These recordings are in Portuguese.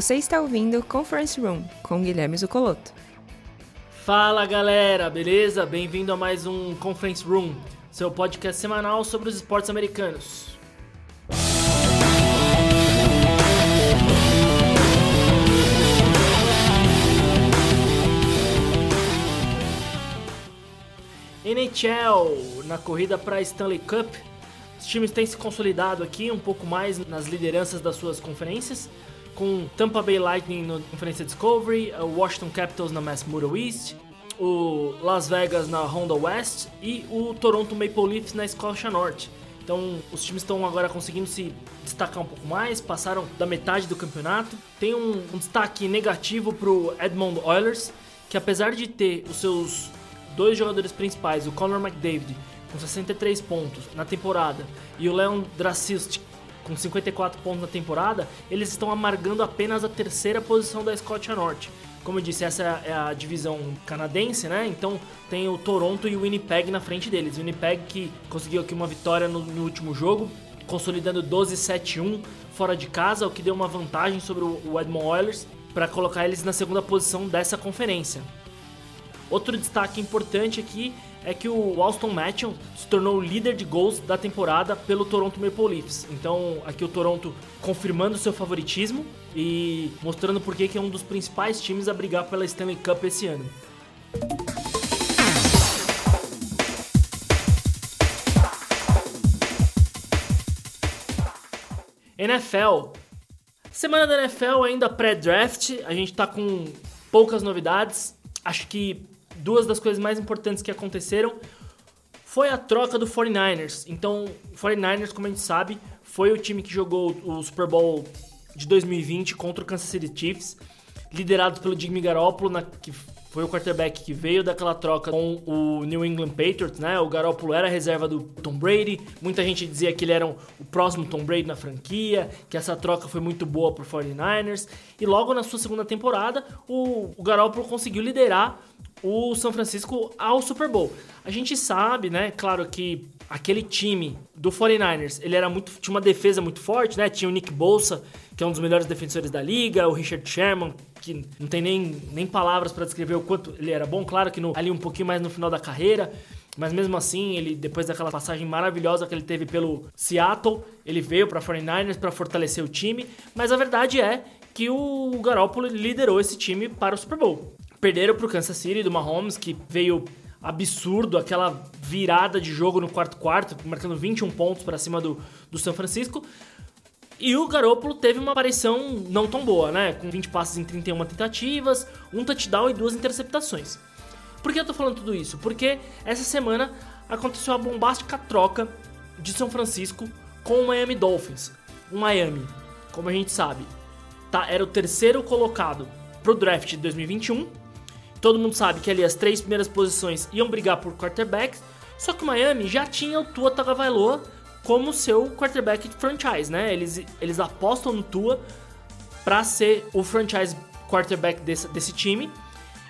Você está ouvindo Conference Room com Guilherme Zucoloto. Fala galera, beleza? Bem-vindo a mais um Conference Room, seu podcast semanal sobre os esportes americanos. NHL, na corrida para Stanley Cup, os times têm se consolidado aqui um pouco mais nas lideranças das suas conferências, com Tampa Bay Lightning na Conferência Discovery, o Washington Capitals na Mass Mutual East, o Las Vegas na Honda West e o Toronto Maple Leafs na Scotia Norte. Então, os times estão agora conseguindo se destacar um pouco mais, passaram da metade do campeonato. Tem um, um destaque negativo para o Edmond Oilers, que apesar de ter os seus dois jogadores principais, o Conor McDavid com 63 pontos na temporada e o Leon Dracist com 54 pontos na temporada, eles estão amargando apenas a terceira posição da Scotia Norte. Como eu disse, essa é a divisão canadense, né? Então tem o Toronto e o Winnipeg na frente deles. O Winnipeg que conseguiu aqui uma vitória no, no último jogo, consolidando 12-7-1 fora de casa, o que deu uma vantagem sobre o Edmond Oilers para colocar eles na segunda posição dessa conferência. Outro destaque importante aqui que o Alston Matthew se tornou o líder de gols da temporada pelo Toronto Maple Leafs. Então, aqui o Toronto confirmando seu favoritismo e mostrando por que é um dos principais times a brigar pela Stanley Cup esse ano. NFL. Semana da NFL ainda pré-draft, a gente tá com poucas novidades. Acho que duas das coisas mais importantes que aconteceram foi a troca do 49ers. Então, o 49ers, como a gente sabe, foi o time que jogou o Super Bowl de 2020 contra o Kansas City Chiefs, liderado pelo Jimmy Garoppolo, na, que foi o quarterback que veio daquela troca com o New England Patriots, né? O Garoppolo era a reserva do Tom Brady. Muita gente dizia que ele era o próximo Tom Brady na franquia, que essa troca foi muito boa pro 49ers. E logo na sua segunda temporada, o, o Garoppolo conseguiu liderar o São Francisco ao Super Bowl. A gente sabe, né, claro que aquele time do 49ers, ele era muito tinha uma defesa muito forte, né? Tinha o Nick Bolsa, que é um dos melhores defensores da liga, o Richard Sherman, que não tem nem, nem palavras para descrever o quanto ele era bom, claro que no, ali um pouquinho mais no final da carreira, mas mesmo assim, ele depois daquela passagem maravilhosa que ele teve pelo Seattle, ele veio para 49ers para fortalecer o time, mas a verdade é que o Garoppolo liderou esse time para o Super Bowl. Perderam para o Kansas City do Mahomes, que veio absurdo, aquela virada de jogo no quarto quarto, marcando 21 pontos para cima do, do São Francisco. E o Garoppolo teve uma aparição não tão boa, né? Com 20 passes em 31 tentativas, um touchdown e duas interceptações. Por que eu tô falando tudo isso? Porque essa semana aconteceu a bombástica troca de São Francisco com o Miami Dolphins. O Miami, como a gente sabe, tá, era o terceiro colocado pro draft de 2021 Todo mundo sabe que ali as três primeiras posições iam brigar por quarterbacks, só que o Miami já tinha o Tua Tagovailoa como seu quarterback de franchise, né? Eles, eles apostam no Tua para ser o franchise quarterback desse, desse time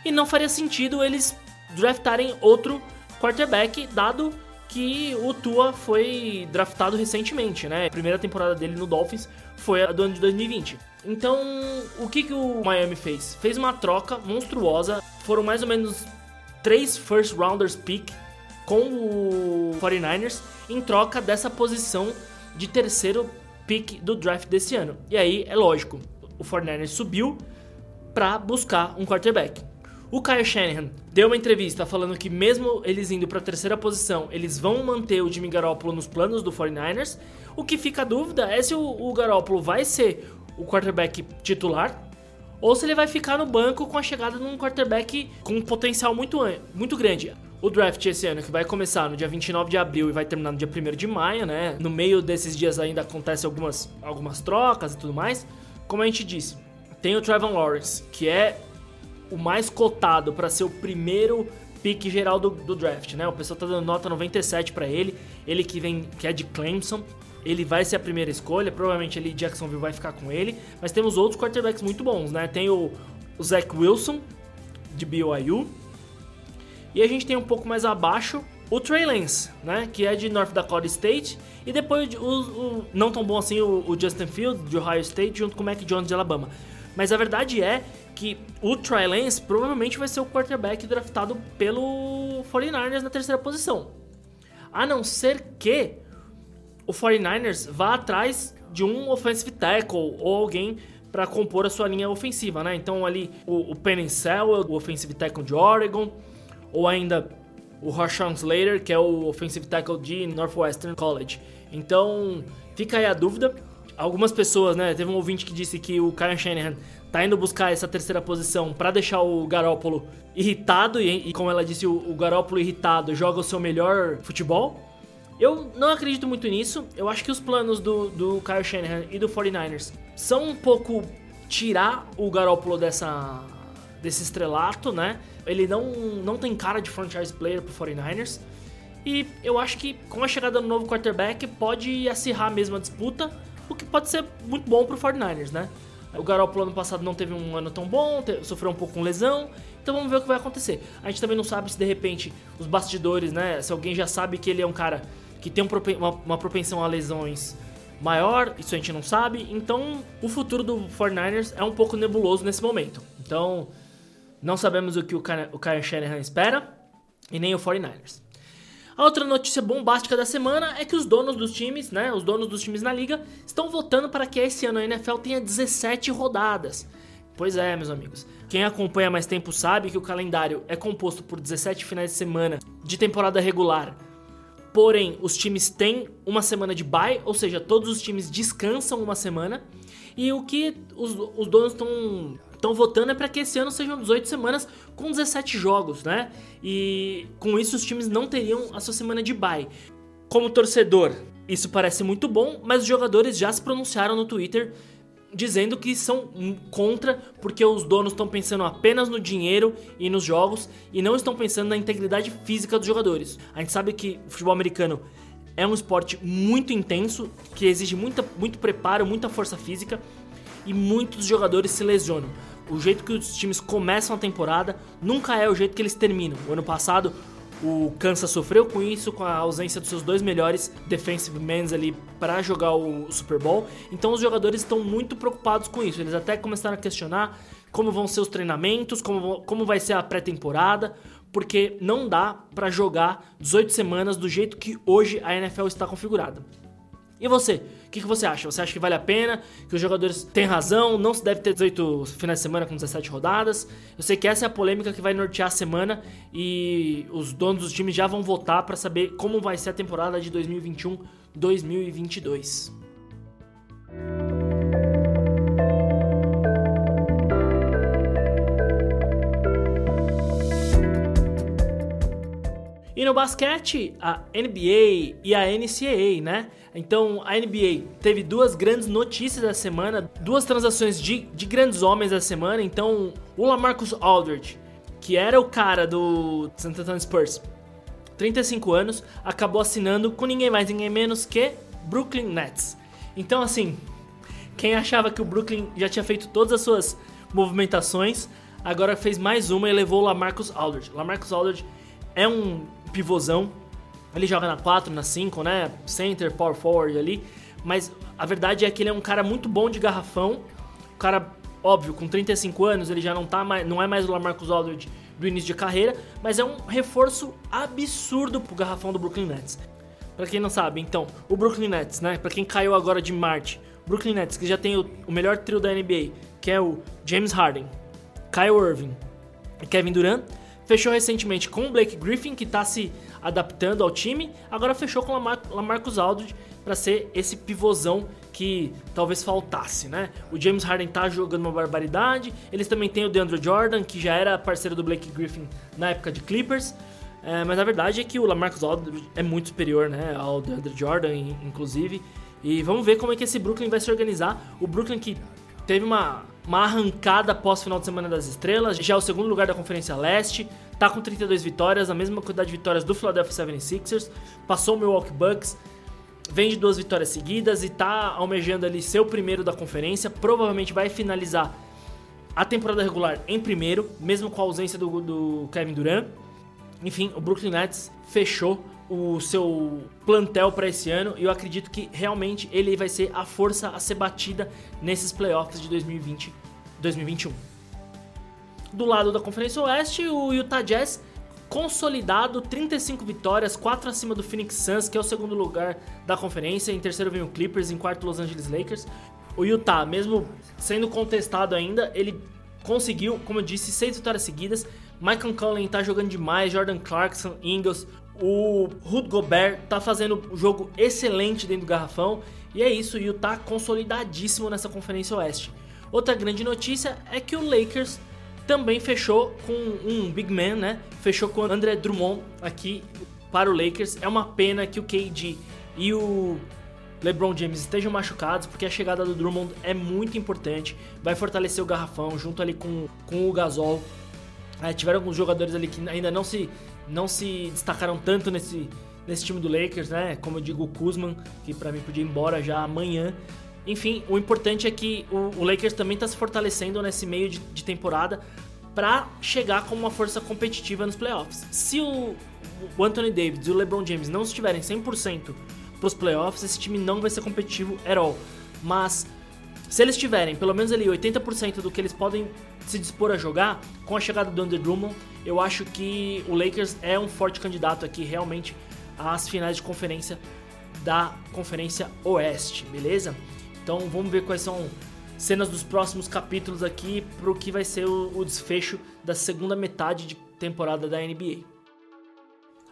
e não faria sentido eles draftarem outro quarterback, dado que o Tua foi draftado recentemente, né? A primeira temporada dele no Dolphins foi a do ano de 2020. Então, o que, que o Miami fez? Fez uma troca monstruosa. Foram mais ou menos três first rounders pick com o 49ers em troca dessa posição de terceiro pick do draft desse ano. E aí, é lógico, o 49ers subiu para buscar um quarterback. O Kyle Shanahan deu uma entrevista falando que mesmo eles indo para a terceira posição, eles vão manter o Jimmy Garoppolo nos planos do 49ers. O que fica a dúvida é se o, o Garoppolo vai ser o quarterback titular ou se ele vai ficar no banco com a chegada de um quarterback com um potencial muito, muito grande. O draft esse ano, que vai começar no dia 29 de abril e vai terminar no dia 1 de maio, né? No meio desses dias ainda acontecem algumas, algumas trocas e tudo mais. Como a gente disse, tem o Trevor Lawrence, que é o mais cotado para ser o primeiro pique geral do, do, draft, né? O pessoal tá dando nota 97 para ele, ele que vem que é de Clemson, ele vai ser a primeira escolha, provavelmente ele Jacksonville vai ficar com ele, mas temos outros quarterbacks muito bons, né? Tem o, Zach Wilson de BYU e a gente tem um pouco mais abaixo o Trey Lance, né? Que é de North Dakota State e depois o, o não tão bom assim o, o Justin Fields de Ohio State junto com o Mac Jones de Alabama. Mas a verdade é que o Trey Lance provavelmente vai ser o quarterback draftado pelo 49ers na terceira posição. A não ser que o 49ers vá atrás de um offensive tackle ou alguém para compor a sua linha ofensiva, né? Então ali o, o Penny Sewell, o offensive tackle de Oregon, ou ainda o Rashawn Slater, que é o offensive tackle de Northwestern College. Então fica aí a dúvida. Algumas pessoas, né? Teve um ouvinte que disse que o Kyle Shanahan tá indo buscar essa terceira posição para deixar o Garoppolo irritado e, e como ela disse, o, o Garoppolo irritado joga o seu melhor futebol. Eu não acredito muito nisso. Eu acho que os planos do, do Kyle Shanahan e do 49ers são um pouco tirar o Garoppolo dessa, desse estrelato, né? Ele não, não tem cara de franchise player pro 49ers. E eu acho que com a chegada do novo quarterback pode acirrar mesmo a disputa, o que pode ser muito bom pro 49ers, né? O Garoppolo ano passado não teve um ano tão bom, sofreu um pouco com lesão, então vamos ver o que vai acontecer. A gente também não sabe se de repente os bastidores, né? Se alguém já sabe que ele é um cara que tem uma, propensão a lesões maior, isso a gente não sabe. Então, o futuro do 49ers é um pouco nebuloso nesse momento. Então, não sabemos o que o Kyle Shanahan espera e nem o 49ers. A outra notícia bombástica da semana é que os donos dos times, né, os donos dos times na liga, estão votando para que esse ano a NFL tenha 17 rodadas. Pois é, meus amigos. Quem acompanha mais tempo sabe que o calendário é composto por 17 finais de semana de temporada regular Porém, os times têm uma semana de bye, ou seja, todos os times descansam uma semana. E o que os, os donos estão estão votando é para que esse ano sejam 18 semanas com 17 jogos, né? E com isso os times não teriam a sua semana de bye. Como torcedor, isso parece muito bom, mas os jogadores já se pronunciaram no Twitter dizendo que são contra porque os donos estão pensando apenas no dinheiro e nos jogos e não estão pensando na integridade física dos jogadores. A gente sabe que o futebol americano é um esporte muito intenso, que exige muita, muito preparo, muita força física e muitos jogadores se lesionam. O jeito que os times começam a temporada nunca é o jeito que eles terminam. O ano passado, o Kansas sofreu com isso, com a ausência dos seus dois melhores defensive men ali para jogar o Super Bowl. Então os jogadores estão muito preocupados com isso. Eles até começaram a questionar como vão ser os treinamentos, como, como vai ser a pré-temporada, porque não dá para jogar 18 semanas do jeito que hoje a NFL está configurada. E você? O que, que, você acha? Você acha que vale a pena? Que os jogadores têm razão? Não se deve ter 18 finais de semana com 17 rodadas? Eu sei que essa é a polêmica que vai nortear a semana e os donos dos times já vão votar para saber como vai ser a temporada de 2021-2022. No basquete, a NBA e a NCAA, né? Então a NBA teve duas grandes notícias da semana, duas transações de, de grandes homens da semana. Então o Lamarcus Aldridge, que era o cara do San Antonio Spurs, 35 anos, acabou assinando com ninguém mais, ninguém menos que Brooklyn Nets. Então assim, quem achava que o Brooklyn já tinha feito todas as suas movimentações, agora fez mais uma e levou o Lamarcus Aldridge. Lamarcus Aldridge é um pivôzão ele joga na 4, na 5, né? Center, power forward ali. Mas a verdade é que ele é um cara muito bom de garrafão. O cara, óbvio, com 35 anos, ele já não, tá mais, não é mais o Lamarcus Aldridge do início de carreira, mas é um reforço absurdo pro garrafão do Brooklyn Nets. Para quem não sabe, então, o Brooklyn Nets, né? Para quem caiu agora de Marte, Brooklyn Nets, que já tem o, o melhor trio da NBA, que é o James Harden, Kyle Irving e Kevin Durant, fechou recentemente com o Blake Griffin, que tá se adaptando ao time. Agora fechou com Lamar Lamarcus Aldridge para ser esse pivôzão que talvez faltasse, né? O James Harden tá jogando uma barbaridade. Eles também têm o DeAndre Jordan, que já era parceiro do Blake Griffin na época de Clippers. É, mas a verdade é que o Lamarcus Aldridge é muito superior, né, ao DeAndre Jordan, inclusive. E vamos ver como é que esse Brooklyn vai se organizar. O Brooklyn que teve uma, uma arrancada pós final de semana das estrelas, já é o segundo lugar da Conferência Leste, tá com 32 vitórias, a mesma quantidade de vitórias do Philadelphia 76ers, passou o Milwaukee Bucks, vem de duas vitórias seguidas e tá almejando ali ser o primeiro da conferência, provavelmente vai finalizar a temporada regular em primeiro, mesmo com a ausência do, do Kevin Durant. Enfim, o Brooklyn Nets fechou o seu plantel para esse ano e eu acredito que realmente ele vai ser a força a ser batida nesses playoffs de 2020 2021. Do lado da Conferência Oeste, o Utah Jazz consolidado, 35 vitórias, 4 acima do Phoenix Suns, que é o segundo lugar da conferência. Em terceiro vem o Clippers, em quarto Los Angeles Lakers. O Utah, mesmo sendo contestado ainda, ele conseguiu, como eu disse, 6 vitórias seguidas. Michael Conley tá jogando demais, Jordan Clarkson, Ingles, o Rudy Gobert tá fazendo um jogo excelente dentro do garrafão. E é isso, o Utah consolidadíssimo nessa Conferência Oeste. Outra grande notícia é que o Lakers também fechou com um big man, né? Fechou com o André Drummond aqui para o Lakers. É uma pena que o KD e o LeBron James estejam machucados, porque a chegada do Drummond é muito importante. Vai fortalecer o garrafão junto ali com, com o Gasol. É, tiveram alguns jogadores ali que ainda não se, não se destacaram tanto nesse, nesse time do Lakers, né? Como eu digo, o Kuzman, que para mim podia ir embora já amanhã. Enfim, o importante é que o, o Lakers também está se fortalecendo nesse meio de, de temporada para chegar como uma força competitiva nos playoffs. Se o, o Anthony Davis e o LeBron James não estiverem 100% para os playoffs, esse time não vai ser competitivo at all. Mas se eles tiverem pelo menos ali 80% do que eles podem se dispor a jogar, com a chegada do Andrew Drummond, eu acho que o Lakers é um forte candidato aqui realmente às finais de conferência da Conferência Oeste, beleza? Então vamos ver quais são cenas dos próximos capítulos aqui para o que vai ser o, o desfecho da segunda metade de temporada da NBA.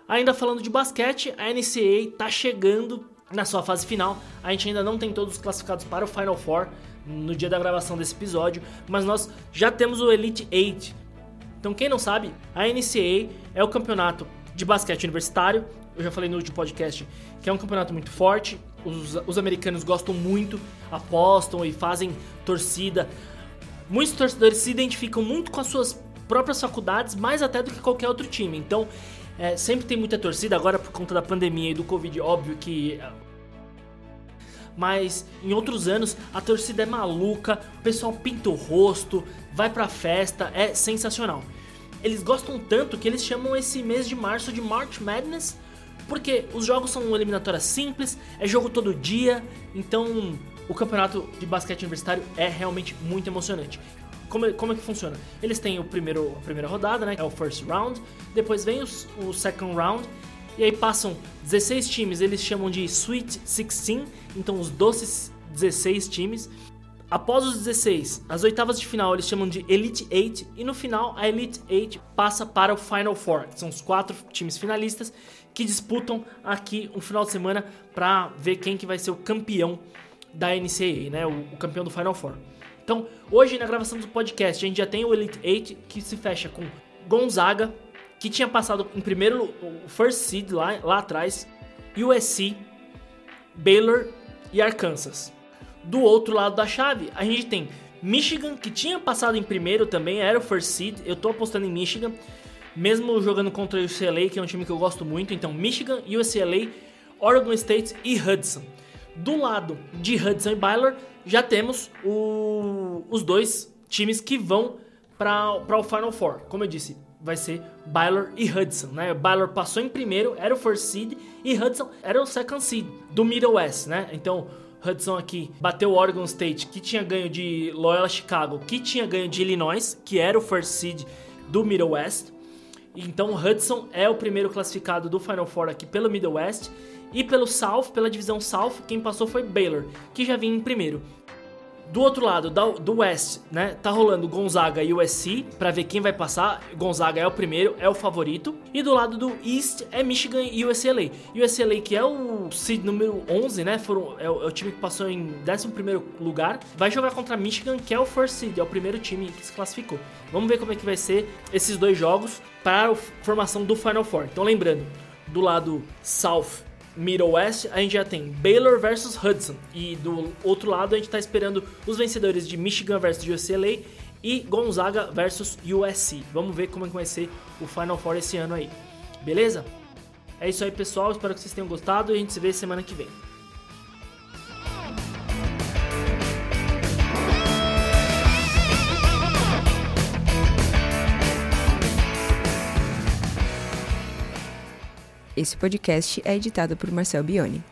Ainda falando de basquete, a NCAA está chegando na sua fase final. A gente ainda não tem todos os classificados para o Final Four no dia da gravação desse episódio, mas nós já temos o Elite Eight. Então, quem não sabe, a NCAA é o campeonato de basquete universitário. Eu já falei no último podcast que é um campeonato muito forte, os, os americanos gostam muito, apostam e fazem torcida. Muitos torcedores se identificam muito com as suas próprias faculdades, mais até do que qualquer outro time. Então, é, sempre tem muita torcida, agora por conta da pandemia e do Covid, óbvio que. Mas em outros anos a torcida é maluca, o pessoal pinta o rosto, vai pra festa, é sensacional. Eles gostam tanto que eles chamam esse mês de março de March Madness porque os jogos são eliminatórias simples, é jogo todo dia, então o campeonato de basquete universitário é realmente muito emocionante. Como, como é que funciona? Eles têm o primeiro, a primeira rodada, né? É o first round. Depois vem o second round. E aí passam 16 times, eles chamam de Sweet 16. Então os doces 16 times. Após os 16, as oitavas de final eles chamam de Elite 8 e no final a Elite 8 passa para o Final Four, que são os quatro times finalistas que disputam aqui um final de semana para ver quem que vai ser o campeão da NCAA, né? O, o, campeão do Final Four. Então, hoje na gravação do podcast, a gente já tem o Elite 8 que se fecha com Gonzaga, que tinha passado em primeiro o first seed lá, lá atrás, USC, Baylor e Arkansas. Do outro lado da chave, a gente tem Michigan, que tinha passado em primeiro também, era o first seed. Eu tô apostando em Michigan mesmo jogando contra o UCLA, que é um time que eu gosto muito. Então, Michigan, UCLA, Oregon State e Hudson. Do lado de Hudson e Baylor, já temos o, os dois times que vão para o Final Four. Como eu disse, vai ser Baylor e Hudson, né? Baylor passou em primeiro, era o first seed, e Hudson era o second seed do Middle West, né? Então, Hudson aqui bateu Oregon State, que tinha ganho de Loyola Chicago, que tinha ganho de Illinois, que era o first seed do Middle West. Então Hudson é o primeiro classificado do Final Four aqui pelo Middle West. E pelo South, pela divisão South, quem passou foi Baylor, que já vinha em primeiro. Do outro lado, do West, né, tá rolando Gonzaga e USC para ver quem vai passar. Gonzaga é o primeiro, é o favorito. E do lado do East é Michigan e UCLA. UCLA que é o seed número 11, né, foram, é, o, é o time que passou em 11 lugar, vai jogar contra Michigan, que é o first seed, é o primeiro time que se classificou. Vamos ver como é que vai ser esses dois jogos para a formação do Final Four. Então lembrando, do lado South Middle West, a gente já tem Baylor versus Hudson. E do outro lado, a gente está esperando os vencedores de Michigan versus UCLA e Gonzaga versus USC. Vamos ver como é que vai ser o Final Four esse ano aí. Beleza? É isso aí, pessoal. Espero que vocês tenham gostado e a gente se vê semana que vem. Esse podcast é editado por Marcel Bione.